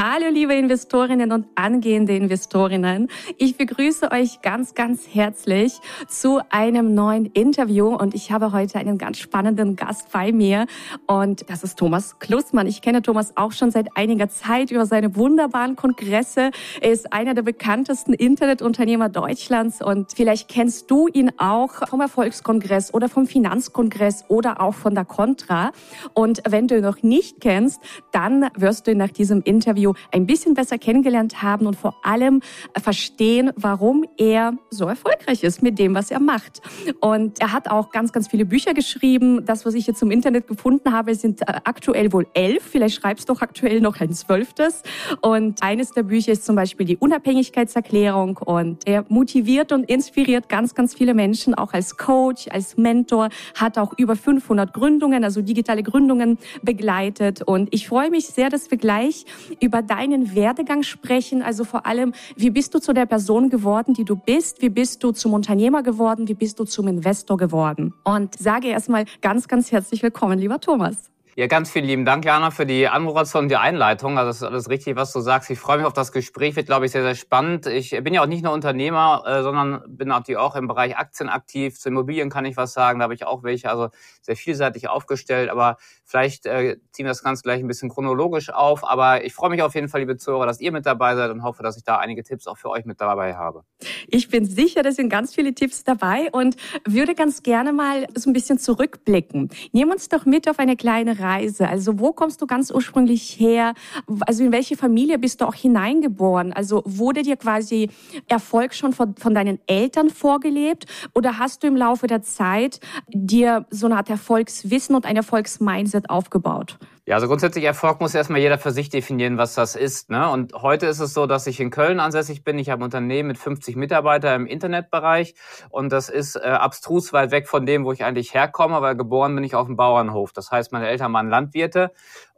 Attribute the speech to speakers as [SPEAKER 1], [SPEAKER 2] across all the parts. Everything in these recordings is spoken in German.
[SPEAKER 1] Hallo liebe Investorinnen und angehende Investorinnen. Ich begrüße euch ganz, ganz herzlich zu einem neuen Interview und ich habe heute einen ganz spannenden Gast bei mir und das ist Thomas Klussmann. Ich kenne Thomas auch schon seit einiger Zeit über seine wunderbaren Kongresse. Er ist einer der bekanntesten Internetunternehmer Deutschlands und vielleicht kennst du ihn auch vom Erfolgskongress oder vom Finanzkongress oder auch von der Contra. Und wenn du ihn noch nicht kennst, dann wirst du ihn nach diesem Interview Interview ein bisschen besser kennengelernt haben und vor allem verstehen, warum er so erfolgreich ist mit dem, was er macht. Und er hat auch ganz, ganz viele Bücher geschrieben. Das, was ich jetzt im Internet gefunden habe, sind äh, aktuell wohl elf. Vielleicht schreibst du doch aktuell noch ein zwölftes. Und eines der Bücher ist zum Beispiel die Unabhängigkeitserklärung. Und er motiviert und inspiriert ganz, ganz viele Menschen, auch als Coach, als Mentor, hat auch über 500 Gründungen, also digitale Gründungen begleitet. Und ich freue mich sehr, dass wir gleich über über deinen Werdegang sprechen. Also vor allem, wie bist du zu der Person geworden, die du bist? Wie bist du zum Unternehmer geworden? Wie bist du zum Investor geworden? Und sage erstmal ganz, ganz herzlich willkommen, lieber Thomas.
[SPEAKER 2] Ja, ganz vielen lieben Dank, Jana, für die Anmoderation und die Einleitung. Also das ist alles richtig, was du sagst. Ich freue mich auf das Gespräch, wird, glaube ich, sehr, sehr spannend. Ich bin ja auch nicht nur Unternehmer, äh, sondern bin natürlich auch im Bereich Aktien aktiv. Zu Immobilien kann ich was sagen, da habe ich auch welche, also sehr vielseitig aufgestellt. Aber vielleicht äh, ziehen wir das Ganze gleich ein bisschen chronologisch auf. Aber ich freue mich auf jeden Fall, liebe Zuhörer, dass ihr mit dabei seid und hoffe, dass ich da einige Tipps auch für euch mit dabei habe.
[SPEAKER 1] Ich bin sicher, da sind ganz viele Tipps dabei und würde ganz gerne mal so ein bisschen zurückblicken. Nehmen uns doch mit auf eine kleine Reise. Also wo kommst du ganz ursprünglich her? Also in welche Familie bist du auch hineingeboren? Also wurde dir quasi Erfolg schon von, von deinen Eltern vorgelebt oder hast du im Laufe der Zeit dir so eine Art Erfolgswissen und ein Erfolgsmindset aufgebaut?
[SPEAKER 2] Ja, also grundsätzlich Erfolg muss erstmal jeder für sich definieren, was das ist. Ne? Und heute ist es so, dass ich in Köln ansässig bin. Ich habe ein Unternehmen mit 50 Mitarbeitern im Internetbereich und das ist äh, abstrus weit weg von dem, wo ich eigentlich herkomme, weil geboren bin ich auf dem Bauernhof. Das heißt, meine Eltern waren Landwirte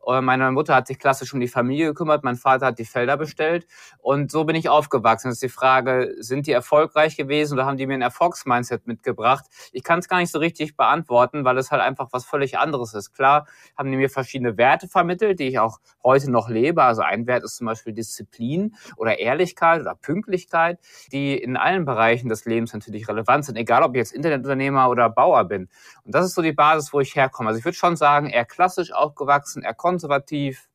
[SPEAKER 2] meine Mutter hat sich klassisch um die Familie gekümmert, mein Vater hat die Felder bestellt und so bin ich aufgewachsen. Das ist die Frage, sind die erfolgreich gewesen oder haben die mir ein Erfolgsmindset mitgebracht? Ich kann es gar nicht so richtig beantworten, weil es halt einfach was völlig anderes ist. Klar haben die mir verschiedene Werte vermittelt, die ich auch heute noch lebe. Also ein Wert ist zum Beispiel Disziplin oder Ehrlichkeit oder Pünktlichkeit, die in allen Bereichen des Lebens natürlich relevant sind, egal ob ich jetzt Internetunternehmer oder Bauer bin. Und das ist so die Basis, wo ich herkomme. Also ich würde schon sagen, eher klassisch aufgewachsen, eher konservativ,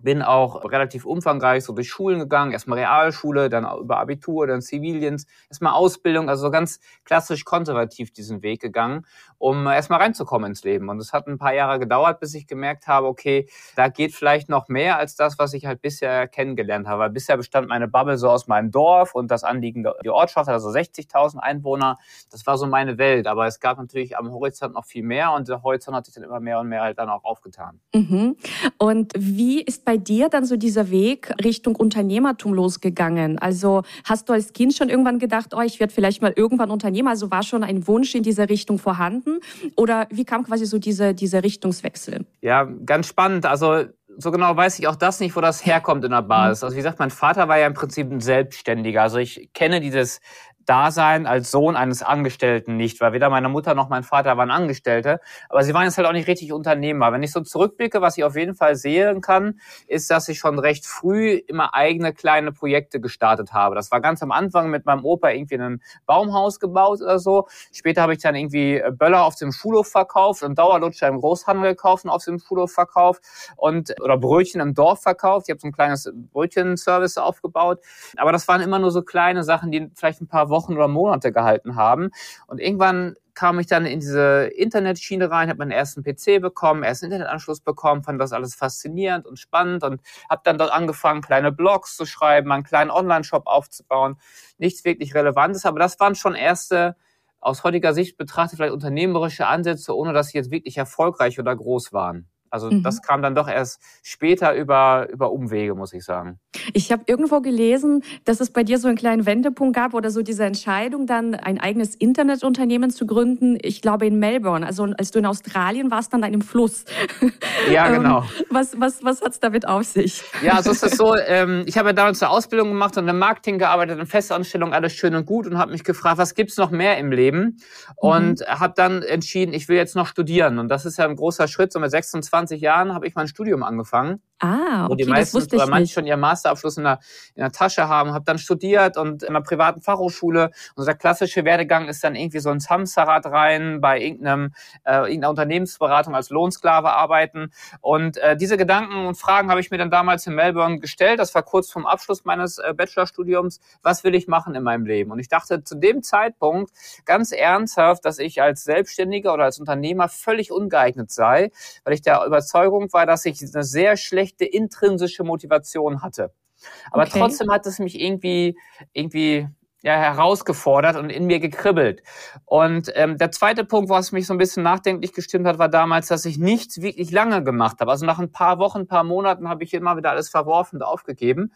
[SPEAKER 2] bin auch relativ umfangreich so durch Schulen gegangen, erstmal Realschule, dann über Abitur, dann Zivildienst, erstmal Ausbildung, also so ganz klassisch konservativ diesen Weg gegangen, um erstmal reinzukommen ins Leben. Und es hat ein paar Jahre gedauert, bis ich gemerkt habe, okay, da geht vielleicht noch mehr als das, was ich halt bisher kennengelernt habe. Weil bisher bestand meine Bubble so aus meinem Dorf und das Anliegen die Ortschaft, also 60.000 Einwohner. Das war so meine Welt. Aber es gab natürlich am Horizont noch viel mehr und der Horizont hat sich dann immer mehr und mehr halt dann auch aufgetan.
[SPEAKER 1] Mhm. Und wie ist bei dir dann so dieser Weg Richtung Unternehmertum losgegangen? Also hast du als Kind schon irgendwann gedacht, oh, ich werde vielleicht mal irgendwann Unternehmer? Also war schon ein Wunsch in dieser Richtung vorhanden? Oder wie kam quasi so dieser, dieser Richtungswechsel?
[SPEAKER 2] Ja, ganz spannend. Also so genau weiß ich auch das nicht, wo das herkommt in der Basis. Also wie gesagt, mein Vater war ja im Prinzip ein Selbstständiger. Also ich kenne dieses Dasein als Sohn eines Angestellten nicht, weil weder meine Mutter noch mein Vater waren Angestellte, aber sie waren jetzt halt auch nicht richtig Unternehmer. Wenn ich so zurückblicke, was ich auf jeden Fall sehen kann, ist, dass ich schon recht früh immer eigene kleine Projekte gestartet habe. Das war ganz am Anfang mit meinem Opa irgendwie ein Baumhaus gebaut oder so. Später habe ich dann irgendwie Böller auf dem Schulhof verkauft und Dauerlutscher im Großhandel gekauft auf dem Schulhof verkauft und oder Brötchen im Dorf verkauft. Ich habe so ein kleines Brötchenservice aufgebaut, aber das waren immer nur so kleine Sachen, die vielleicht ein paar Wochen oder Monate gehalten haben. Und irgendwann kam ich dann in diese Internetschiene rein, habe meinen ersten PC bekommen, ersten Internetanschluss bekommen, fand das alles faszinierend und spannend und habe dann dort angefangen, kleine Blogs zu schreiben, einen kleinen Online-Shop aufzubauen. Nichts wirklich Relevantes, aber das waren schon erste, aus heutiger Sicht betrachtet, vielleicht unternehmerische Ansätze, ohne dass sie jetzt wirklich erfolgreich oder groß waren. Also mhm. das kam dann doch erst später über, über Umwege, muss ich sagen.
[SPEAKER 1] Ich habe irgendwo gelesen, dass es bei dir so einen kleinen Wendepunkt gab oder so diese Entscheidung, dann ein eigenes Internetunternehmen zu gründen. Ich glaube in Melbourne. Also als du in Australien warst, dann einem Fluss.
[SPEAKER 2] Ja, ähm, genau.
[SPEAKER 1] was was, was hat's damit auf sich?
[SPEAKER 2] Ja, also es ist so, ähm, ich habe ja damals eine Ausbildung gemacht und im Marketing gearbeitet, in Festanstellung, alles schön und gut und habe mich gefragt, was gibt's noch mehr im Leben? Und mhm. habe dann entschieden, ich will jetzt noch studieren. Und das ist ja ein großer Schritt. So mit 26 Jahren habe ich mein Studium angefangen.
[SPEAKER 1] Ah, okay,
[SPEAKER 2] wo die meisten
[SPEAKER 1] das oder
[SPEAKER 2] manche schon ihren Masterabschluss in der, in der Tasche haben, habe dann studiert und in einer privaten Fachhochschule. Unser klassische Werdegang ist dann irgendwie so ins Hamsterrad rein, bei irgendeinem, äh, irgendeiner Unternehmensberatung als Lohnsklave arbeiten. Und äh, diese Gedanken und Fragen habe ich mir dann damals in Melbourne gestellt. Das war kurz vorm Abschluss meines äh, Bachelorstudiums. Was will ich machen in meinem Leben? Und ich dachte zu dem Zeitpunkt ganz ernsthaft, dass ich als Selbstständiger oder als Unternehmer völlig ungeeignet sei, weil ich der Überzeugung war, dass ich eine sehr schlechte echte intrinsische Motivation hatte. Aber okay. trotzdem hat es mich irgendwie, irgendwie ja, herausgefordert und in mir gekribbelt. Und ähm, der zweite Punkt, was mich so ein bisschen nachdenklich gestimmt hat, war damals, dass ich nichts wirklich lange gemacht habe. Also nach ein paar Wochen, ein paar Monaten habe ich immer wieder alles verworfen und aufgegeben.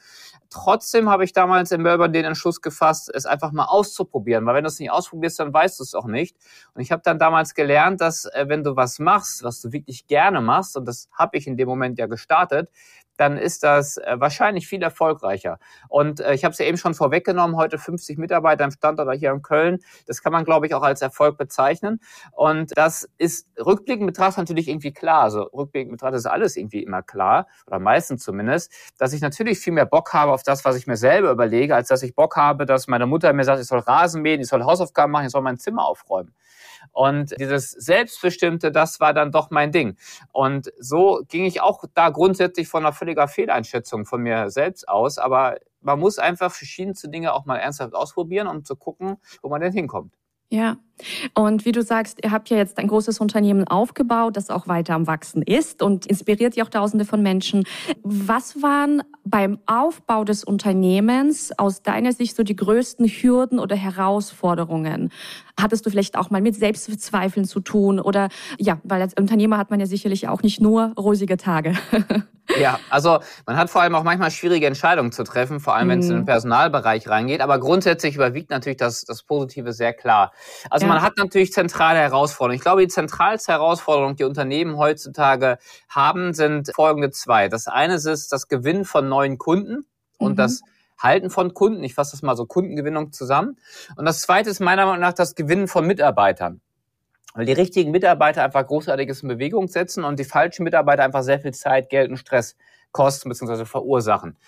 [SPEAKER 2] Trotzdem habe ich damals in Melbourne den Entschluss gefasst, es einfach mal auszuprobieren, weil wenn du es nicht ausprobierst, dann weißt du es auch nicht. Und ich habe dann damals gelernt, dass äh, wenn du was machst, was du wirklich gerne machst, und das habe ich in dem Moment ja gestartet, dann ist das äh, wahrscheinlich viel erfolgreicher. Und äh, ich habe es ja eben schon vorweggenommen, heute 50 Mitarbeiter im Standort hier in Köln. Das kann man, glaube ich, auch als Erfolg bezeichnen. Und das ist rückblickend betrachtet natürlich irgendwie klar. Also rückblickend betrachtet ist alles irgendwie immer klar, oder meistens zumindest, dass ich natürlich viel mehr Bock habe auf das, was ich mir selber überlege, als dass ich Bock habe, dass meine Mutter mir sagt, ich soll Rasen mähen, ich soll Hausaufgaben machen, ich soll mein Zimmer aufräumen. Und dieses Selbstbestimmte, das war dann doch mein Ding. Und so ging ich auch da grundsätzlich von einer völliger Fehleinschätzung von mir selbst aus. Aber man muss einfach verschiedenste Dinge auch mal ernsthaft ausprobieren, um zu gucken, wo man denn hinkommt.
[SPEAKER 1] Ja, und wie du sagst, ihr habt ja jetzt ein großes Unternehmen aufgebaut, das auch weiter am Wachsen ist und inspiriert ja auch Tausende von Menschen. Was waren beim Aufbau des Unternehmens aus deiner Sicht so die größten Hürden oder Herausforderungen? Hattest du vielleicht auch mal mit Selbstzweifeln zu tun oder ja, weil als Unternehmer hat man ja sicherlich auch nicht nur rosige Tage.
[SPEAKER 2] Ja, also man hat vor allem auch manchmal schwierige Entscheidungen zu treffen, vor allem wenn es in den mhm. Personalbereich reingeht. Aber grundsätzlich überwiegt natürlich das, das Positive sehr klar. Also ja. man hat natürlich zentrale Herausforderungen. Ich glaube, die zentralste Herausforderung, die Unternehmen heutzutage haben, sind folgende zwei. Das eine ist das Gewinn von neuen Kunden und mhm. das Halten von Kunden. Ich fasse das mal so Kundengewinnung zusammen. Und das zweite ist meiner Meinung nach das Gewinnen von Mitarbeitern weil die richtigen Mitarbeiter einfach Großartiges in Bewegung setzen und die falschen Mitarbeiter einfach sehr viel Zeit, Geld und Stress kosten bzw. verursachen.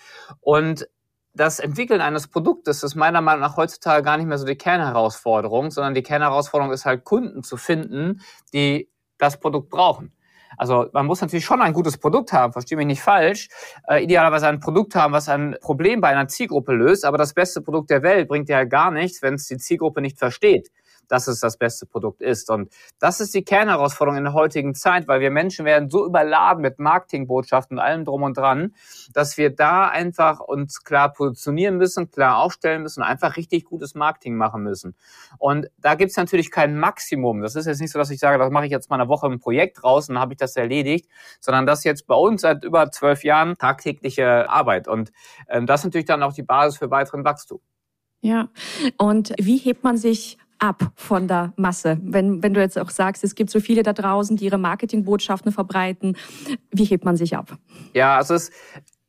[SPEAKER 2] Und das Entwickeln eines Produktes ist meiner Meinung nach heutzutage gar nicht mehr so die Kernherausforderung, sondern die Kernherausforderung ist halt Kunden zu finden, die das Produkt brauchen. Also man muss natürlich schon ein gutes Produkt haben, verstehe mich nicht falsch. Äh, idealerweise ein Produkt haben, was ein Problem bei einer Zielgruppe löst, aber das beste Produkt der Welt bringt ja gar nichts, wenn es die Zielgruppe nicht versteht dass es das beste Produkt ist. Und das ist die Kernherausforderung in der heutigen Zeit, weil wir Menschen werden so überladen mit Marketingbotschaften und allem drum und dran, dass wir da einfach uns klar positionieren müssen, klar aufstellen müssen, einfach richtig gutes Marketing machen müssen. Und da gibt es natürlich kein Maximum. Das ist jetzt nicht so, dass ich sage, das mache ich jetzt mal eine Woche im Projekt raus und dann habe ich das erledigt, sondern das jetzt bei uns seit über zwölf Jahren tagtägliche Arbeit. Und ähm, das ist natürlich dann auch die Basis für weiteren Wachstum.
[SPEAKER 1] Ja, und wie hebt man sich ab von der Masse? Wenn, wenn du jetzt auch sagst, es gibt so viele da draußen, die ihre Marketingbotschaften verbreiten, wie hebt man sich ab?
[SPEAKER 2] Ja, also es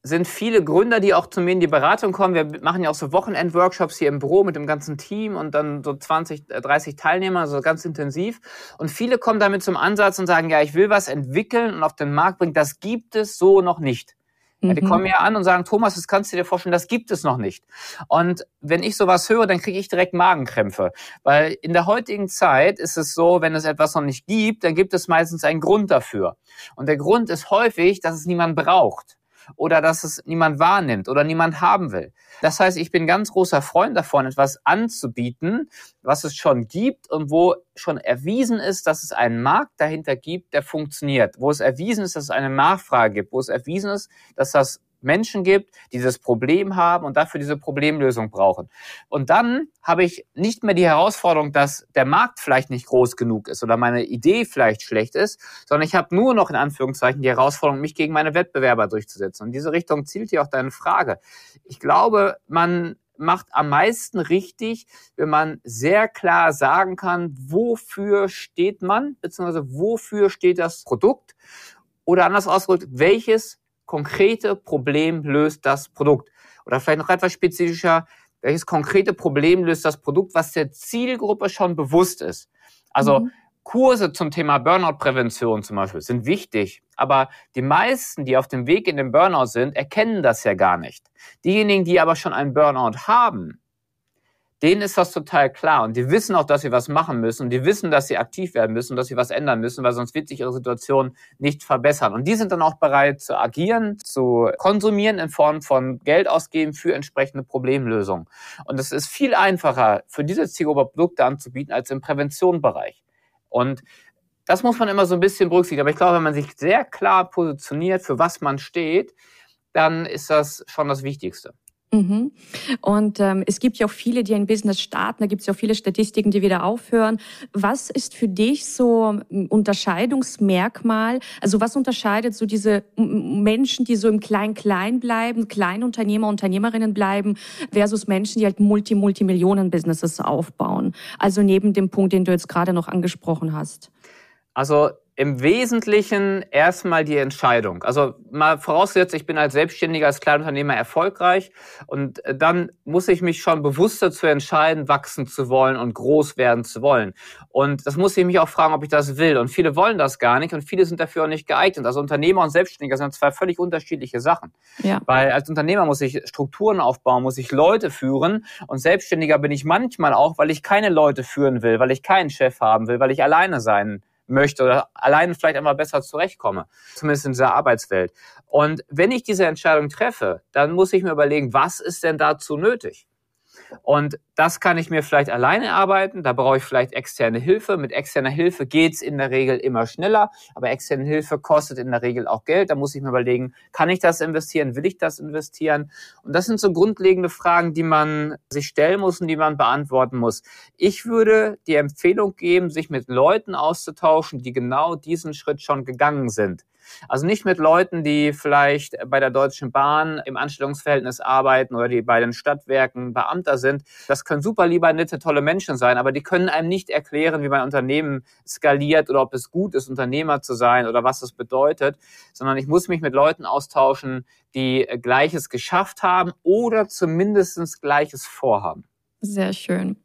[SPEAKER 2] sind viele Gründer, die auch zu mir in die Beratung kommen. Wir machen ja auch so Wochenend-Workshops hier im Büro mit dem ganzen Team und dann so 20, 30 Teilnehmer, so ganz intensiv. Und viele kommen damit zum Ansatz und sagen, ja, ich will was entwickeln und auf den Markt bringen. Das gibt es so noch nicht. Ja, die mhm. kommen ja an und sagen, Thomas, das kannst du dir vorstellen, das gibt es noch nicht. Und wenn ich sowas höre, dann kriege ich direkt Magenkrämpfe. Weil in der heutigen Zeit ist es so, wenn es etwas noch nicht gibt, dann gibt es meistens einen Grund dafür. Und der Grund ist häufig, dass es niemand braucht oder dass es niemand wahrnimmt oder niemand haben will. Das heißt, ich bin ganz großer Freund davon, etwas anzubieten, was es schon gibt und wo schon erwiesen ist, dass es einen Markt dahinter gibt, der funktioniert, wo es erwiesen ist, dass es eine Nachfrage gibt, wo es erwiesen ist, dass das Menschen gibt, die dieses Problem haben und dafür diese Problemlösung brauchen. Und dann habe ich nicht mehr die Herausforderung, dass der Markt vielleicht nicht groß genug ist oder meine Idee vielleicht schlecht ist, sondern ich habe nur noch in Anführungszeichen die Herausforderung, mich gegen meine Wettbewerber durchzusetzen. Und in diese Richtung zielt hier auch deine Frage. Ich glaube, man macht am meisten richtig, wenn man sehr klar sagen kann, wofür steht man, beziehungsweise wofür steht das Produkt oder anders ausgedrückt, welches konkrete Problem löst das Produkt? Oder vielleicht noch etwas spezifischer, welches konkrete Problem löst das Produkt, was der Zielgruppe schon bewusst ist? Also mhm. Kurse zum Thema Burnout-Prävention zum Beispiel sind wichtig, aber die meisten, die auf dem Weg in den Burnout sind, erkennen das ja gar nicht. Diejenigen, die aber schon einen Burnout haben, denen ist das total klar und die wissen auch, dass sie was machen müssen und die wissen, dass sie aktiv werden müssen, dass sie was ändern müssen, weil sonst wird sich ihre Situation nicht verbessern. Und die sind dann auch bereit zu agieren, zu konsumieren in Form von Geld ausgeben für entsprechende Problemlösungen. Und es ist viel einfacher für diese Zielgruppe Produkte anzubieten als im Präventionsbereich. Und das muss man immer so ein bisschen berücksichtigen. Aber ich glaube, wenn man sich sehr klar positioniert, für was man steht, dann ist das schon das Wichtigste.
[SPEAKER 1] Mhm. Und ähm, es gibt ja auch viele, die ein Business starten. Da gibt es ja auch viele Statistiken, die wieder aufhören. Was ist für dich so ein Unterscheidungsmerkmal? Also was unterscheidet so diese Menschen, die so im Klein-Klein bleiben, Kleinunternehmer, Unternehmerinnen bleiben, versus Menschen, die halt Multi-Multimillionen-Businesses aufbauen? Also neben dem Punkt, den du jetzt gerade noch angesprochen hast.
[SPEAKER 2] Also im Wesentlichen erstmal die Entscheidung. Also mal vorausgesetzt, ich bin als Selbstständiger, als Kleinunternehmer erfolgreich und dann muss ich mich schon bewusst dazu entscheiden, wachsen zu wollen und groß werden zu wollen. Und das muss ich mich auch fragen, ob ich das will. Und viele wollen das gar nicht und viele sind dafür auch nicht geeignet. Also Unternehmer und Selbstständiger sind zwei völlig unterschiedliche Sachen. Ja. Weil als Unternehmer muss ich Strukturen aufbauen, muss ich Leute führen und Selbstständiger bin ich manchmal auch, weil ich keine Leute führen will, weil ich keinen Chef haben will, weil ich alleine sein möchte oder allein vielleicht einmal besser zurechtkomme, zumindest in dieser Arbeitswelt. Und wenn ich diese Entscheidung treffe, dann muss ich mir überlegen, was ist denn dazu nötig? Und das kann ich mir vielleicht alleine erarbeiten. Da brauche ich vielleicht externe Hilfe. Mit externer Hilfe geht's in der Regel immer schneller, aber externe Hilfe kostet in der Regel auch Geld. Da muss ich mir überlegen, kann ich das investieren? Will ich das investieren? Und das sind so grundlegende Fragen, die man sich stellen muss und die man beantworten muss. Ich würde die Empfehlung geben, sich mit Leuten auszutauschen, die genau diesen Schritt schon gegangen sind. Also nicht mit Leuten, die vielleicht bei der Deutschen Bahn im Anstellungsverhältnis arbeiten oder die bei den Stadtwerken Beamter sind. Das können super lieber nette, tolle Menschen sein, aber die können einem nicht erklären, wie mein Unternehmen skaliert oder ob es gut ist, Unternehmer zu sein oder was das bedeutet, sondern ich muss mich mit Leuten austauschen, die Gleiches geschafft haben oder zumindest Gleiches vorhaben.
[SPEAKER 1] Sehr schön.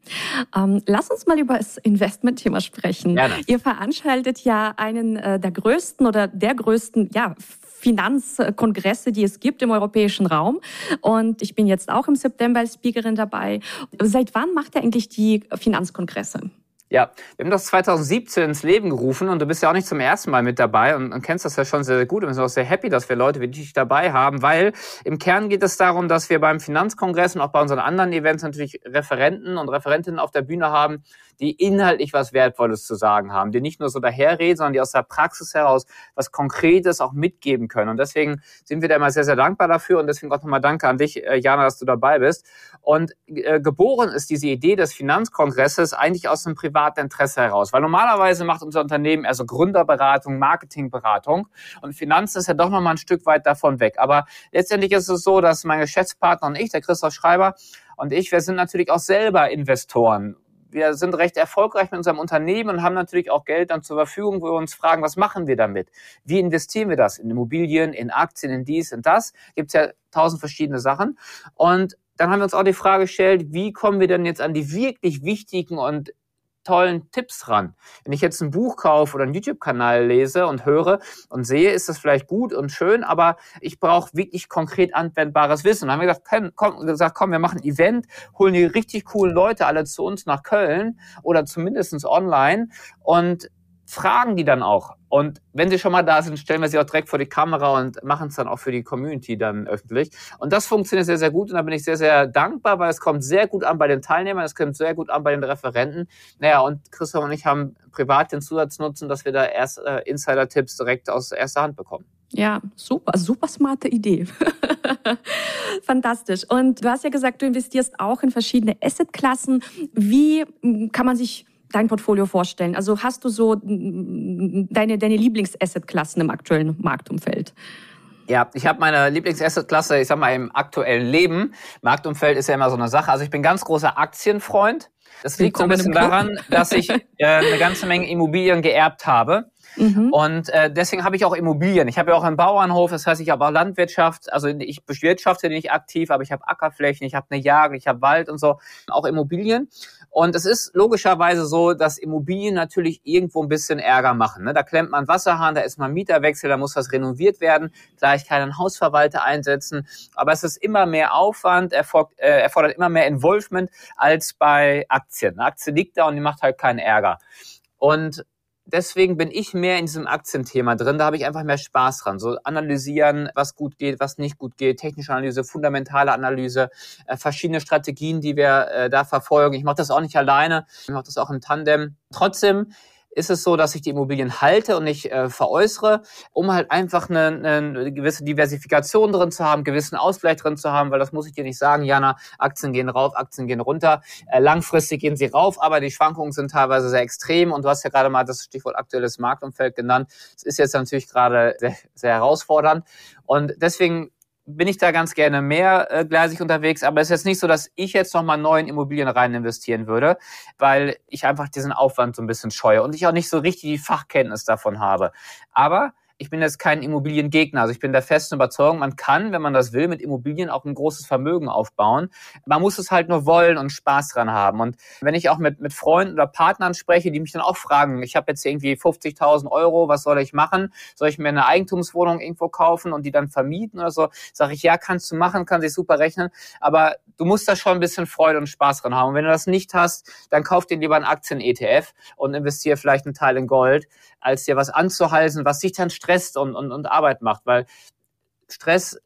[SPEAKER 1] Ähm, lass uns mal über das Investmentthema sprechen. Gerne. Ihr veranstaltet ja einen äh, der größten oder der größten ja, Finanzkongresse, die es gibt im europäischen Raum. Und ich bin jetzt auch im September als Speakerin dabei. Seit wann macht ihr eigentlich die Finanzkongresse?
[SPEAKER 2] Ja, wir haben das 2017 ins Leben gerufen und du bist ja auch nicht zum ersten Mal mit dabei und, und kennst das ja schon sehr, sehr gut. Und wir sind auch sehr happy, dass wir Leute wie dich dabei haben, weil im Kern geht es darum, dass wir beim Finanzkongress und auch bei unseren anderen Events natürlich Referenten und Referentinnen auf der Bühne haben, die inhaltlich was Wertvolles zu sagen haben, die nicht nur so daherreden, sondern die aus der Praxis heraus was Konkretes auch mitgeben können. Und deswegen sind wir da immer sehr, sehr dankbar dafür und deswegen auch nochmal Danke an dich, äh, Jana, dass du dabei bist. Und äh, geboren ist diese Idee des Finanzkongresses eigentlich aus einem privaten Interesse heraus, weil normalerweise macht unser Unternehmen also Gründerberatung, Marketingberatung und Finanzen ist ja doch nochmal ein Stück weit davon weg. Aber letztendlich ist es so, dass mein Geschäftspartner und ich, der Christoph Schreiber, und ich, wir sind natürlich auch selber Investoren wir sind recht erfolgreich mit unserem Unternehmen und haben natürlich auch Geld dann zur Verfügung, wo wir uns fragen, was machen wir damit? Wie investieren wir das? In Immobilien, in Aktien, in dies, in das? Gibt es ja tausend verschiedene Sachen. Und dann haben wir uns auch die Frage gestellt, wie kommen wir denn jetzt an die wirklich wichtigen und tollen Tipps ran. Wenn ich jetzt ein Buch kaufe oder einen YouTube-Kanal lese und höre und sehe, ist das vielleicht gut und schön, aber ich brauche wirklich konkret anwendbares Wissen. Dann haben wir gesagt, komm, gesagt, komm, wir machen ein Event, holen die richtig coolen Leute alle zu uns nach Köln oder zumindestens online und fragen die dann auch. Und wenn sie schon mal da sind, stellen wir sie auch direkt vor die Kamera und machen es dann auch für die Community dann öffentlich. Und das funktioniert sehr, sehr gut. Und da bin ich sehr, sehr dankbar, weil es kommt sehr gut an bei den Teilnehmern, es kommt sehr gut an bei den Referenten. Naja, und Christoph und ich haben privat den Zusatznutzen, dass wir da erst äh, Insider-Tipps direkt aus erster Hand bekommen.
[SPEAKER 1] Ja, super, super smarte Idee. Fantastisch. Und du hast ja gesagt, du investierst auch in verschiedene Assetklassen. Wie kann man sich dein Portfolio vorstellen? Also hast du so deine, deine Lieblings-Asset-Klassen im aktuellen Marktumfeld?
[SPEAKER 2] Ja, ich habe meine Lieblings-Asset-Klasse, ich sag mal, im aktuellen Leben. Marktumfeld ist ja immer so eine Sache. Also ich bin ganz großer Aktienfreund. Das liegt so ein bisschen daran, dass ich äh, eine ganze Menge Immobilien geerbt habe. Mhm. Und äh, deswegen habe ich auch Immobilien. Ich habe ja auch einen Bauernhof, das heißt, ich habe auch Landwirtschaft. Also ich bewirtschafte nicht aktiv, aber ich habe Ackerflächen, ich habe eine Jagd, ich habe Wald und so, auch Immobilien. Und es ist logischerweise so, dass Immobilien natürlich irgendwo ein bisschen Ärger machen. Ne? Da klemmt man Wasserhahn, da ist mal Mieterwechsel, da muss was renoviert werden. Klar, ich kann Hausverwalter einsetzen, aber es ist immer mehr Aufwand, äh, erfordert immer mehr Involvement als bei Aktien. Eine Aktie liegt da und die macht halt keinen Ärger. Und deswegen bin ich mehr in diesem Aktienthema drin. Da habe ich einfach mehr Spaß dran. So analysieren, was gut geht, was nicht gut geht, technische Analyse, fundamentale Analyse, äh, verschiedene Strategien, die wir äh, da verfolgen. Ich mache das auch nicht alleine, ich mache das auch im Tandem. Trotzdem ist es so, dass ich die Immobilien halte und nicht äh, veräußere, um halt einfach eine, eine gewisse Diversifikation drin zu haben, gewissen Ausgleich drin zu haben, weil das muss ich dir nicht sagen, Jana, Aktien gehen rauf, Aktien gehen runter. Äh, langfristig gehen sie rauf, aber die Schwankungen sind teilweise sehr extrem und du hast ja gerade mal das Stichwort aktuelles Marktumfeld genannt. Es ist jetzt natürlich gerade sehr, sehr herausfordernd und deswegen bin ich da ganz gerne mehrgleisig äh, unterwegs, aber es ist jetzt nicht so, dass ich jetzt nochmal neu in Immobilien rein investieren würde, weil ich einfach diesen Aufwand so ein bisschen scheue und ich auch nicht so richtig die Fachkenntnis davon habe. Aber ich bin jetzt kein Immobiliengegner. Also ich bin der festen Überzeugung, man kann, wenn man das will, mit Immobilien auch ein großes Vermögen aufbauen. Man muss es halt nur wollen und Spaß dran haben. Und wenn ich auch mit, mit Freunden oder Partnern spreche, die mich dann auch fragen, ich habe jetzt irgendwie 50.000 Euro, was soll ich machen? Soll ich mir eine Eigentumswohnung irgendwo kaufen und die dann vermieten oder so? Sage ich, ja, kannst du machen, kann sich super rechnen. Aber du musst da schon ein bisschen Freude und Spaß dran haben. Und wenn du das nicht hast, dann kauf dir lieber einen Aktien-ETF und investiere vielleicht einen Teil in Gold, als dir was anzuhalsen, was dich dann und, und, und Arbeit macht. Weil Stress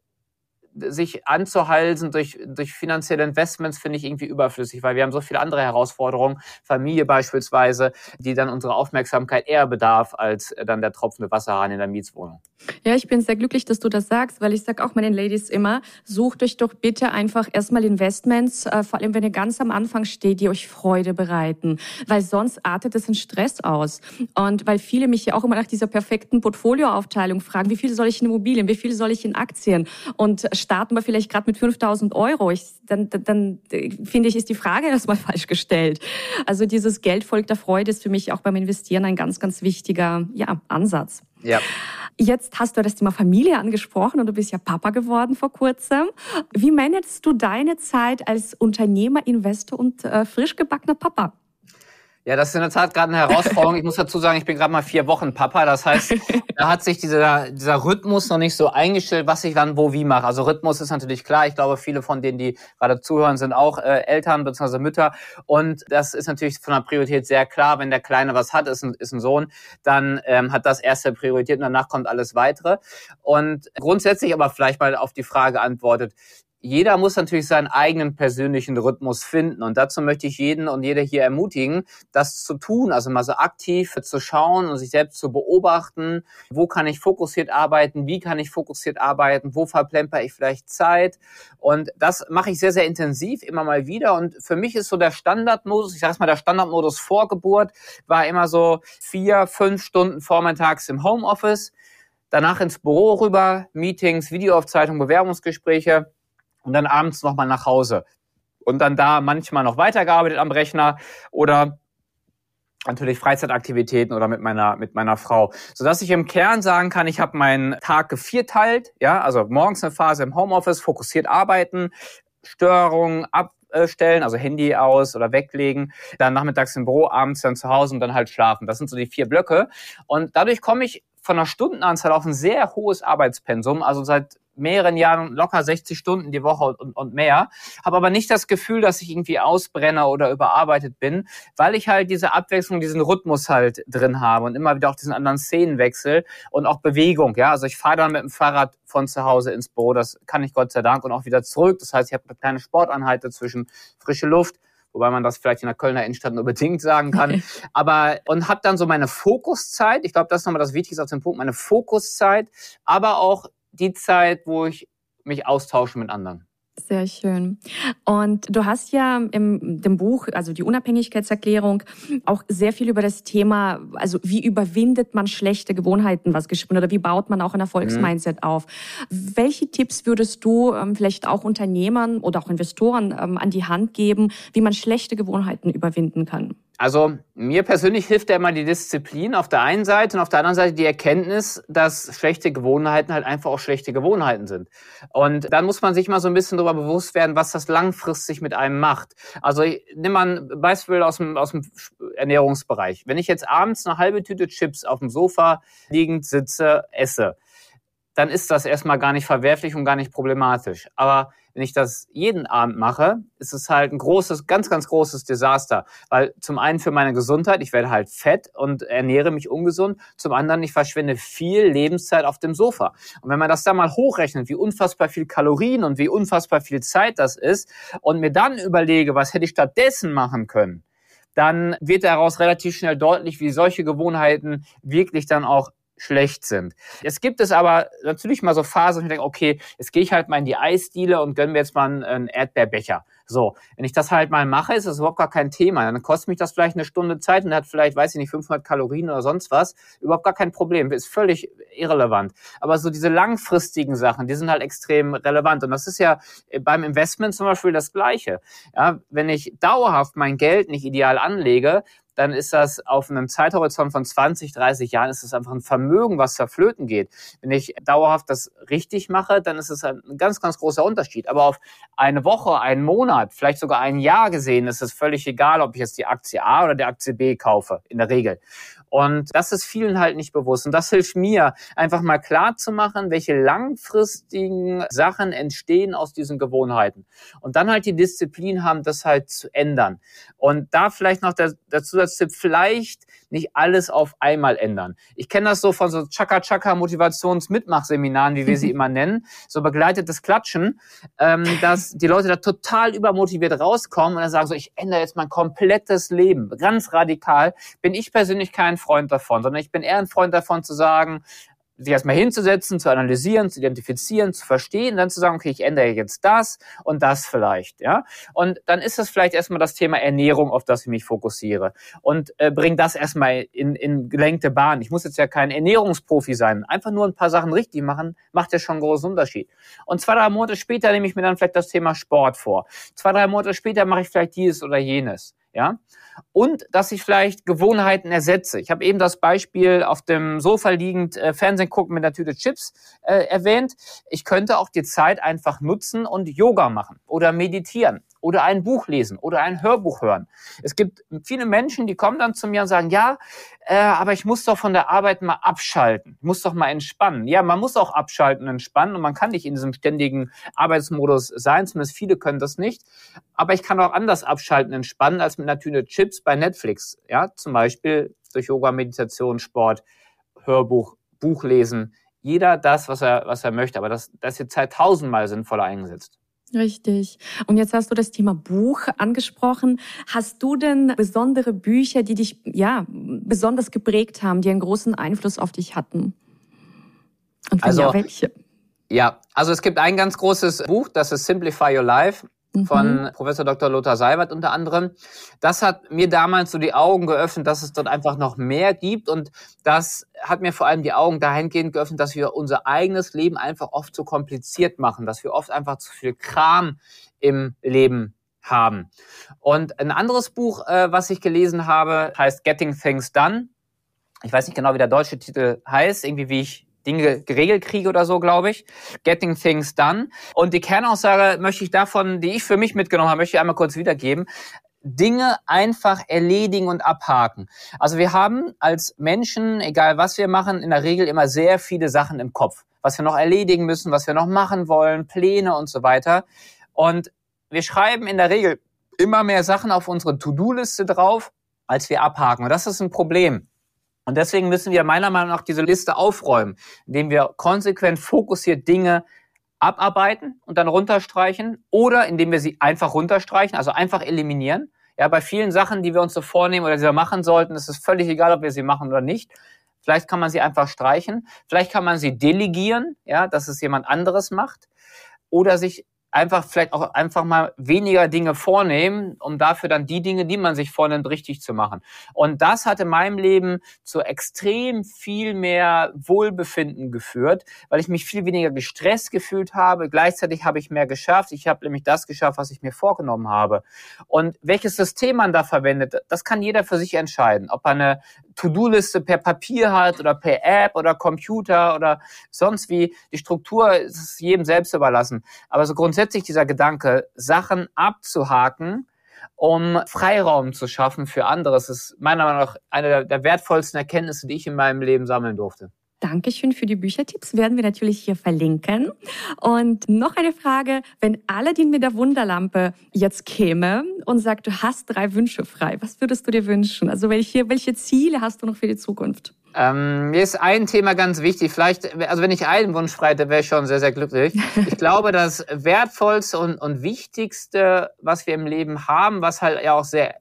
[SPEAKER 2] sich anzuhalsen durch, durch finanzielle Investments finde ich irgendwie überflüssig, weil wir haben so viele andere Herausforderungen, Familie beispielsweise, die dann unsere Aufmerksamkeit eher bedarf als dann der tropfende Wasserhahn in der Mietswohnung.
[SPEAKER 1] Ja, ich bin sehr glücklich, dass du das sagst, weil ich sage auch meinen Ladies immer, sucht euch doch bitte einfach erstmal Investments, äh, vor allem wenn ihr ganz am Anfang steht, die euch Freude bereiten, weil sonst artet es in Stress aus. Und weil viele mich ja auch immer nach dieser perfekten Portfolioaufteilung fragen, wie viel soll ich in Immobilien, wie viel soll ich in Aktien? Und starten wir vielleicht gerade mit 5000 Euro. Ich, dann, dann, dann finde ich, ist die Frage erstmal falsch gestellt. Also dieses Geld folgt der Freude ist für mich auch beim Investieren ein ganz, ganz wichtiger ja, Ansatz.
[SPEAKER 2] Ja.
[SPEAKER 1] Jetzt hast du das Thema Familie angesprochen und du bist ja Papa geworden vor kurzem. Wie managst du deine Zeit als Unternehmer, Investor und äh, frisch gebackener Papa?
[SPEAKER 2] Ja, das ist in der Tat gerade eine Herausforderung. Ich muss dazu sagen, ich bin gerade mal vier Wochen Papa. Das heißt, da hat sich dieser, dieser Rhythmus noch nicht so eingestellt, was ich wann wo wie mache. Also Rhythmus ist natürlich klar. Ich glaube, viele von denen, die gerade zuhören, sind auch äh, Eltern bzw. Mütter. Und das ist natürlich von der Priorität sehr klar. Wenn der Kleine was hat, ist ein, ist ein Sohn, dann ähm, hat das erste Priorität und danach kommt alles weitere. Und grundsätzlich aber vielleicht mal auf die Frage antwortet, jeder muss natürlich seinen eigenen persönlichen Rhythmus finden. Und dazu möchte ich jeden und jede hier ermutigen, das zu tun, also mal so aktiv zu schauen und sich selbst zu beobachten, wo kann ich fokussiert arbeiten, wie kann ich fokussiert arbeiten, wo verplemper ich vielleicht Zeit. Und das mache ich sehr, sehr intensiv immer mal wieder. Und für mich ist so der Standardmodus, ich sage mal, der Standardmodus vor Geburt war immer so vier, fünf Stunden vormittags im Homeoffice, danach ins Büro rüber, Meetings, Videoaufzeichnungen, Bewerbungsgespräche und dann abends nochmal nach Hause. Und dann da manchmal noch weitergearbeitet am Rechner oder natürlich Freizeitaktivitäten oder mit meiner mit meiner Frau, so dass ich im Kern sagen kann, ich habe meinen Tag gevierteilt, ja, also morgens eine Phase im Homeoffice, fokussiert arbeiten, Störungen abstellen, also Handy aus oder weglegen, dann nachmittags im Büro, abends dann zu Hause und dann halt schlafen. Das sind so die vier Blöcke und dadurch komme ich von der Stundenanzahl auf ein sehr hohes Arbeitspensum, also seit mehreren Jahren locker 60 Stunden die Woche und, und mehr, habe aber nicht das Gefühl, dass ich irgendwie ausbrenne oder überarbeitet bin, weil ich halt diese Abwechslung, diesen Rhythmus halt drin habe und immer wieder auch diesen anderen Szenenwechsel und auch Bewegung. Ja, also ich fahre dann mit dem Fahrrad von zu Hause ins Büro, das kann ich Gott sei Dank und auch wieder zurück. Das heißt, ich habe eine kleine Sporteinheit dazwischen, frische Luft wobei man das vielleicht in der Kölner Innenstadt nur bedingt sagen kann. aber und habe dann so meine Fokuszeit. Ich glaube, das ist nochmal das Wichtigste auf dem Punkt. Meine Fokuszeit, aber auch die Zeit, wo ich mich austausche mit anderen.
[SPEAKER 1] Sehr schön. Und du hast ja im dem Buch, also die Unabhängigkeitserklärung, auch sehr viel über das Thema, also wie überwindet man schlechte Gewohnheiten was geschrieben oder wie baut man auch ein Erfolgsmindset mhm. auf. Welche Tipps würdest du ähm, vielleicht auch Unternehmern oder auch Investoren ähm, an die Hand geben, wie man schlechte Gewohnheiten überwinden kann?
[SPEAKER 2] Also mir persönlich hilft ja immer die Disziplin auf der einen Seite und auf der anderen Seite die Erkenntnis, dass schlechte Gewohnheiten halt einfach auch schlechte Gewohnheiten sind. Und dann muss man sich mal so ein bisschen darüber bewusst werden, was das langfristig mit einem macht. Also nimm mal ein Beispiel aus dem, aus dem Ernährungsbereich. Wenn ich jetzt abends eine halbe Tüte Chips auf dem Sofa liegend sitze, esse, dann ist das erstmal gar nicht verwerflich und gar nicht problematisch. Aber wenn ich das jeden Abend mache, ist es halt ein großes, ganz, ganz großes Desaster. Weil zum einen für meine Gesundheit, ich werde halt fett und ernähre mich ungesund. Zum anderen, ich verschwende viel Lebenszeit auf dem Sofa. Und wenn man das da mal hochrechnet, wie unfassbar viel Kalorien und wie unfassbar viel Zeit das ist und mir dann überlege, was hätte ich stattdessen machen können, dann wird daraus relativ schnell deutlich, wie solche Gewohnheiten wirklich dann auch schlecht sind. Es gibt es aber natürlich mal so Phasen, wo ich denke, okay, jetzt gehe ich halt mal in die Eisdiele und gönne mir jetzt mal einen Erdbeerbecher. So, wenn ich das halt mal mache, ist das überhaupt gar kein Thema. Dann kostet mich das vielleicht eine Stunde Zeit und hat vielleicht, weiß ich nicht, 500 Kalorien oder sonst was. Überhaupt gar kein Problem. Ist völlig irrelevant. Aber so diese langfristigen Sachen, die sind halt extrem relevant. Und das ist ja beim Investment zum Beispiel das Gleiche. Ja, wenn ich dauerhaft mein Geld nicht ideal anlege, dann ist das auf einem Zeithorizont von 20, 30 Jahren ist das einfach ein Vermögen, was verflöten geht. Wenn ich dauerhaft das richtig mache, dann ist es ein ganz, ganz großer Unterschied. Aber auf eine Woche, einen Monat, vielleicht sogar ein Jahr gesehen, ist es völlig egal, ob ich jetzt die Aktie A oder die Aktie B kaufe, in der Regel. Und das ist vielen halt nicht bewusst. Und das hilft mir, einfach mal klar zu machen, welche langfristigen Sachen entstehen aus diesen Gewohnheiten. Und dann halt die Disziplin haben, das halt zu ändern. Und da vielleicht noch der, der Zusatztipp, vielleicht nicht alles auf einmal ändern. Ich kenne das so von so Chaka-Chaka Motivationsmitmachseminaren, wie wir sie immer nennen, so begleitetes Klatschen, ähm, dass die Leute da total übermotiviert rauskommen und dann sagen so, ich ändere jetzt mein komplettes Leben, ganz radikal. Bin ich persönlich kein Freund davon, sondern ich bin eher ein Freund davon zu sagen, sich erstmal hinzusetzen, zu analysieren, zu identifizieren, zu verstehen, dann zu sagen, okay, ich ändere jetzt das und das vielleicht, ja. Und dann ist das vielleicht erstmal das Thema Ernährung, auf das ich mich fokussiere und äh, bring das erstmal in, in gelenkte Bahn. Ich muss jetzt ja kein Ernährungsprofi sein. Einfach nur ein paar Sachen richtig machen, macht ja schon einen großen Unterschied. Und zwei, drei Monate später nehme ich mir dann vielleicht das Thema Sport vor. Zwei, drei Monate später mache ich vielleicht dieses oder jenes ja, und dass ich vielleicht Gewohnheiten ersetze. Ich habe eben das Beispiel auf dem Sofa liegend äh, Fernsehen gucken mit einer Tüte Chips äh, erwähnt. Ich könnte auch die Zeit einfach nutzen und Yoga machen oder meditieren oder ein Buch lesen oder ein Hörbuch hören. Es gibt viele Menschen, die kommen dann zu mir und sagen, ja, äh, aber ich muss doch von der Arbeit mal abschalten, ich muss doch mal entspannen. Ja, man muss auch abschalten entspannen und man kann nicht in diesem ständigen Arbeitsmodus sein, zumindest viele können das nicht. Aber ich kann auch anders abschalten, entspannen als mit Tüte Chips bei Netflix. Ja, zum Beispiel durch Yoga, Meditation, Sport, Hörbuch, Buch lesen. Jeder das, was er, was er möchte, aber das, das ist die Zeit tausendmal sinnvoller eingesetzt.
[SPEAKER 1] Richtig. Und jetzt hast du das Thema Buch angesprochen. Hast du denn besondere Bücher, die dich ja besonders geprägt haben, die einen großen Einfluss auf dich hatten?
[SPEAKER 2] Und wenn also, ja, welche? Ja, also es gibt ein ganz großes Buch, das ist Simplify Your Life von mhm. Professor Dr. Lothar Seibert unter anderem. Das hat mir damals so die Augen geöffnet, dass es dort einfach noch mehr gibt und das hat mir vor allem die Augen dahingehend geöffnet, dass wir unser eigenes Leben einfach oft zu kompliziert machen, dass wir oft einfach zu viel Kram im Leben haben. Und ein anderes Buch, äh, was ich gelesen habe, heißt Getting Things Done. Ich weiß nicht genau, wie der deutsche Titel heißt, irgendwie wie ich Dinge geregelt kriege oder so, glaube ich. Getting Things Done. Und die Kernaussage möchte ich davon, die ich für mich mitgenommen habe, möchte ich einmal kurz wiedergeben. Dinge einfach erledigen und abhaken. Also wir haben als Menschen, egal was wir machen, in der Regel immer sehr viele Sachen im Kopf. Was wir noch erledigen müssen, was wir noch machen wollen, Pläne und so weiter. Und wir schreiben in der Regel immer mehr Sachen auf unsere To-Do-Liste drauf, als wir abhaken. Und das ist ein Problem. Und deswegen müssen wir meiner Meinung nach diese Liste aufräumen, indem wir konsequent fokussiert Dinge abarbeiten und dann runterstreichen oder indem wir sie einfach runterstreichen, also einfach eliminieren. Ja, bei vielen Sachen, die wir uns so vornehmen oder die wir machen sollten, ist es völlig egal, ob wir sie machen oder nicht. Vielleicht kann man sie einfach streichen. Vielleicht kann man sie delegieren, ja, dass es jemand anderes macht. Oder sich einfach vielleicht auch einfach mal weniger Dinge vornehmen, um dafür dann die Dinge, die man sich vornimmt, richtig zu machen. Und das hat in meinem Leben zu extrem viel mehr Wohlbefinden geführt, weil ich mich viel weniger gestresst gefühlt habe. Gleichzeitig habe ich mehr geschafft. Ich habe nämlich das geschafft, was ich mir vorgenommen habe. Und welches System man da verwendet, das kann jeder für sich entscheiden. Ob er eine To-Do-Liste per Papier hat oder per App oder Computer oder sonst wie. Die Struktur ist jedem selbst überlassen. Aber so grundsätzlich dieser Gedanke, Sachen abzuhaken, um Freiraum zu schaffen für anderes, ist meiner Meinung nach eine der wertvollsten Erkenntnisse, die ich in meinem Leben sammeln durfte.
[SPEAKER 1] Dankeschön für die Büchertipps, werden wir natürlich hier verlinken. Und noch eine Frage, wenn Aladdin mit der Wunderlampe jetzt käme und sagt, du hast drei Wünsche frei, was würdest du dir wünschen? Also welche, welche Ziele hast du noch für die Zukunft?
[SPEAKER 2] Ähm, mir ist ein Thema ganz wichtig. Vielleicht, also wenn ich einen Wunsch frei hätte, wäre ich schon sehr, sehr glücklich. Ich glaube, das Wertvollste und, und Wichtigste, was wir im Leben haben, was halt ja auch sehr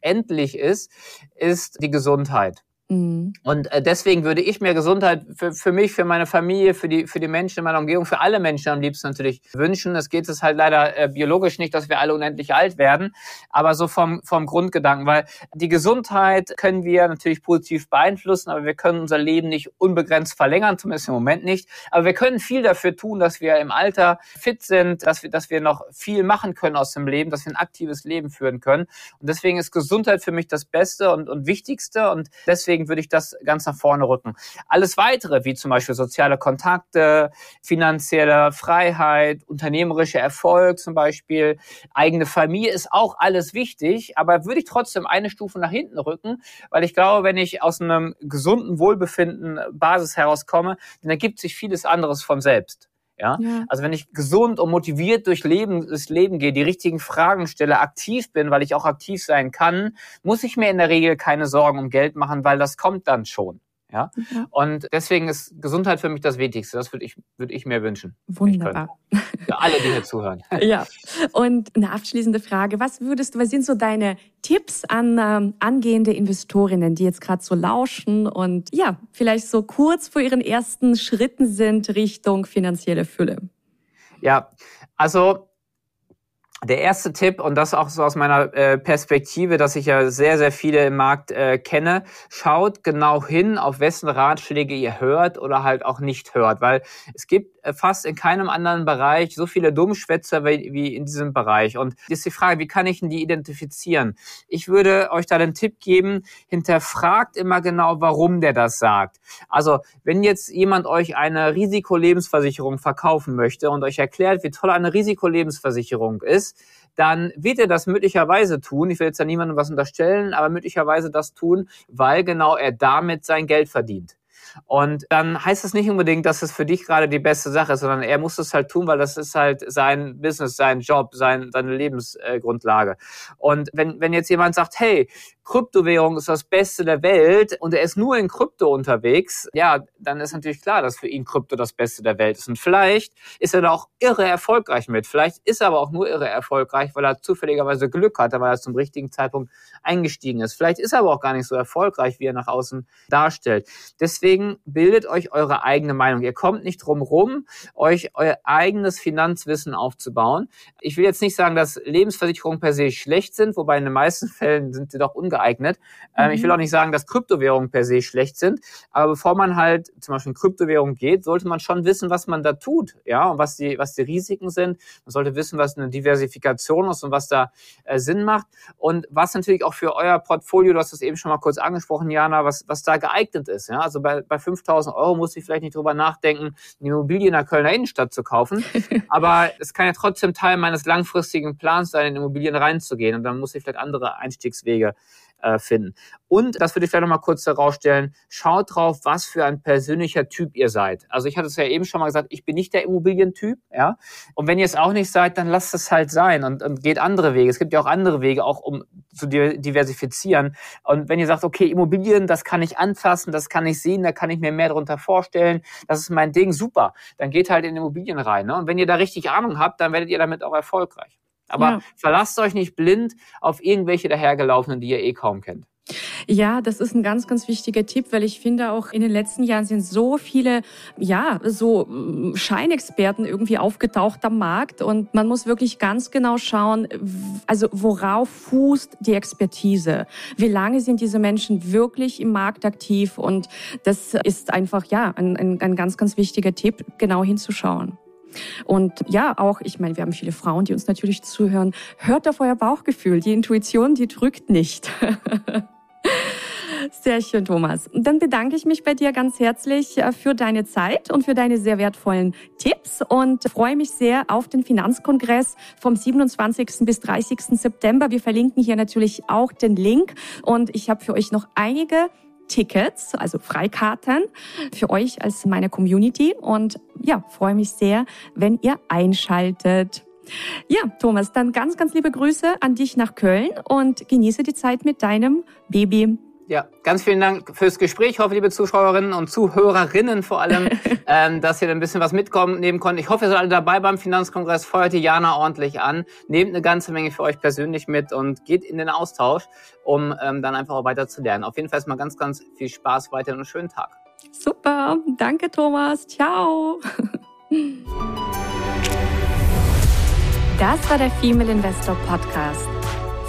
[SPEAKER 2] endlich ist, ist die Gesundheit. Mhm. Und äh, deswegen würde ich mir Gesundheit für, für mich, für meine Familie, für die, für die Menschen in meiner Umgebung, für alle Menschen am liebsten natürlich wünschen. Es geht es halt leider äh, biologisch nicht, dass wir alle unendlich alt werden, aber so vom, vom Grundgedanken, weil die Gesundheit können wir natürlich positiv beeinflussen, aber wir können unser Leben nicht unbegrenzt verlängern, zumindest im Moment nicht. Aber wir können viel dafür tun, dass wir im Alter fit sind, dass wir, dass wir noch viel machen können aus dem Leben, dass wir ein aktives Leben führen können. Und deswegen ist Gesundheit für mich das Beste und, und Wichtigste und deswegen deswegen würde ich das ganz nach vorne rücken. Alles weitere, wie zum Beispiel soziale Kontakte, finanzielle Freiheit, unternehmerischer Erfolg zum Beispiel, eigene Familie, ist auch alles wichtig, aber würde ich trotzdem eine Stufe nach hinten rücken, weil ich glaube, wenn ich aus einem gesunden Wohlbefinden Basis herauskomme, dann ergibt sich vieles anderes von selbst. Ja? ja? Also wenn ich gesund und motiviert durch Leben, das Leben gehe, die richtigen Fragen stelle, aktiv bin, weil ich auch aktiv sein kann, muss ich mir in der Regel keine Sorgen um Geld machen, weil das kommt dann schon. Ja? Mhm. Und deswegen ist Gesundheit für mich das Wichtigste. Das würde ich, würde ich mir wünschen.
[SPEAKER 1] Wunderbar.
[SPEAKER 2] Für alle, die hier zuhören.
[SPEAKER 1] Ja. Und eine abschließende Frage. Was würdest du, was sind so deine Tipps an ähm, angehende Investorinnen, die jetzt gerade so lauschen und ja, vielleicht so kurz vor ihren ersten Schritten sind Richtung finanzielle Fülle?
[SPEAKER 2] Ja, also der erste Tipp, und das auch so aus meiner äh, Perspektive, dass ich ja sehr, sehr viele im Markt äh, kenne, schaut genau hin, auf wessen Ratschläge ihr hört oder halt auch nicht hört, weil es gibt äh, fast in keinem anderen Bereich so viele Dummschwätzer wie, wie in diesem Bereich. Und ist die Frage, wie kann ich denn die identifizieren? Ich würde euch da den Tipp geben, hinterfragt immer genau, warum der das sagt. Also, wenn jetzt jemand euch eine Risikolebensversicherung verkaufen möchte und euch erklärt, wie toll eine Risikolebensversicherung ist, dann wird er das möglicherweise tun. Ich will jetzt da niemandem was unterstellen, aber möglicherweise das tun, weil genau er damit sein Geld verdient. Und dann heißt es nicht unbedingt, dass es für dich gerade die beste Sache ist, sondern er muss es halt tun, weil das ist halt sein Business, sein Job, sein, seine Lebensgrundlage. Und wenn, wenn jetzt jemand sagt, hey, Kryptowährung ist das Beste der Welt und er ist nur in Krypto unterwegs, ja, dann ist natürlich klar, dass für ihn Krypto das Beste der Welt ist. Und vielleicht ist er da auch irre erfolgreich mit. Vielleicht ist er aber auch nur irre erfolgreich, weil er zufälligerweise Glück hatte, weil er zum richtigen Zeitpunkt eingestiegen ist. Vielleicht ist er aber auch gar nicht so erfolgreich, wie er nach außen darstellt. Deswegen bildet euch eure eigene Meinung. Ihr kommt nicht drum rum, euch euer eigenes Finanzwissen aufzubauen. Ich will jetzt nicht sagen, dass Lebensversicherungen per se schlecht sind, wobei in den meisten Fällen sind sie doch ungeeignet geeignet. Mhm. ich will mhm. auch nicht sagen, dass Kryptowährungen per se schlecht sind, aber bevor man halt zum Beispiel in Kryptowährung geht, sollte man schon wissen, was man da tut, ja, und was die, was die Risiken sind. Man sollte wissen, was eine Diversifikation ist und was da äh, Sinn macht und was natürlich auch für euer Portfolio, du hast das eben schon mal kurz angesprochen, Jana, was, was da geeignet ist, ja. Also bei, bei 5000 Euro muss ich vielleicht nicht drüber nachdenken, eine Immobilie in der Kölner Innenstadt zu kaufen, aber es kann ja trotzdem Teil meines langfristigen Plans sein, in Immobilien reinzugehen und dann muss ich vielleicht andere Einstiegswege äh, finden. Und, das würde ich vielleicht nochmal kurz herausstellen, schaut drauf, was für ein persönlicher Typ ihr seid. Also ich hatte es ja eben schon mal gesagt, ich bin nicht der Immobilientyp, ja. Und wenn ihr es auch nicht seid, dann lasst es halt sein und, und geht andere Wege. Es gibt ja auch andere Wege, auch um zu diversifizieren. Und wenn ihr sagt, okay, Immobilien, das kann ich anfassen, das kann ich sehen, da kann ich mir mehr darunter vorstellen, das ist mein Ding, super. Dann geht halt in Immobilien rein. Ne? Und wenn ihr da richtig Ahnung habt, dann werdet ihr damit auch erfolgreich. Aber ja. verlasst euch nicht blind auf irgendwelche dahergelaufenen, die ihr eh kaum kennt.
[SPEAKER 1] Ja, das ist ein ganz, ganz wichtiger Tipp, weil ich finde auch in den letzten Jahren sind so viele, ja, so mm, Scheinexperten irgendwie aufgetaucht am Markt und man muss wirklich ganz genau schauen, also worauf fußt die Expertise? Wie lange sind diese Menschen wirklich im Markt aktiv? Und das ist einfach, ja, ein, ein, ein ganz, ganz wichtiger Tipp, genau hinzuschauen. Und ja, auch, ich meine, wir haben viele Frauen, die uns natürlich zuhören. Hört auf euer Bauchgefühl. Die Intuition, die drückt nicht. Sehr schön, Thomas. Dann bedanke ich mich bei dir ganz herzlich äh, für deine Zeit und für deine sehr wertvollen Tipps und freue mich sehr auf den Finanzkongress vom 27. bis 30. September. Wir verlinken hier natürlich auch den Link und ich habe für euch noch einige Tickets, also Freikarten für euch als meine Community und ja, freue mich sehr, wenn ihr einschaltet. Ja, Thomas, dann ganz, ganz liebe Grüße an dich nach Köln und genieße die Zeit mit deinem Baby.
[SPEAKER 2] Ja, ganz vielen Dank fürs Gespräch. Ich hoffe, liebe Zuschauerinnen und Zuhörerinnen vor allem, ähm, dass ihr ein bisschen was mitkommen nehmen konnten. Ich hoffe, ihr seid alle dabei beim Finanzkongress. Feuert die Jana ordentlich an. Nehmt eine ganze Menge für euch persönlich mit und geht in den Austausch, um ähm, dann einfach auch weiter zu lernen. Auf jeden Fall erstmal ganz, ganz viel Spaß weiter und einen schönen Tag.
[SPEAKER 1] Super. Danke, Thomas. Ciao. Das war der Female Investor Podcast.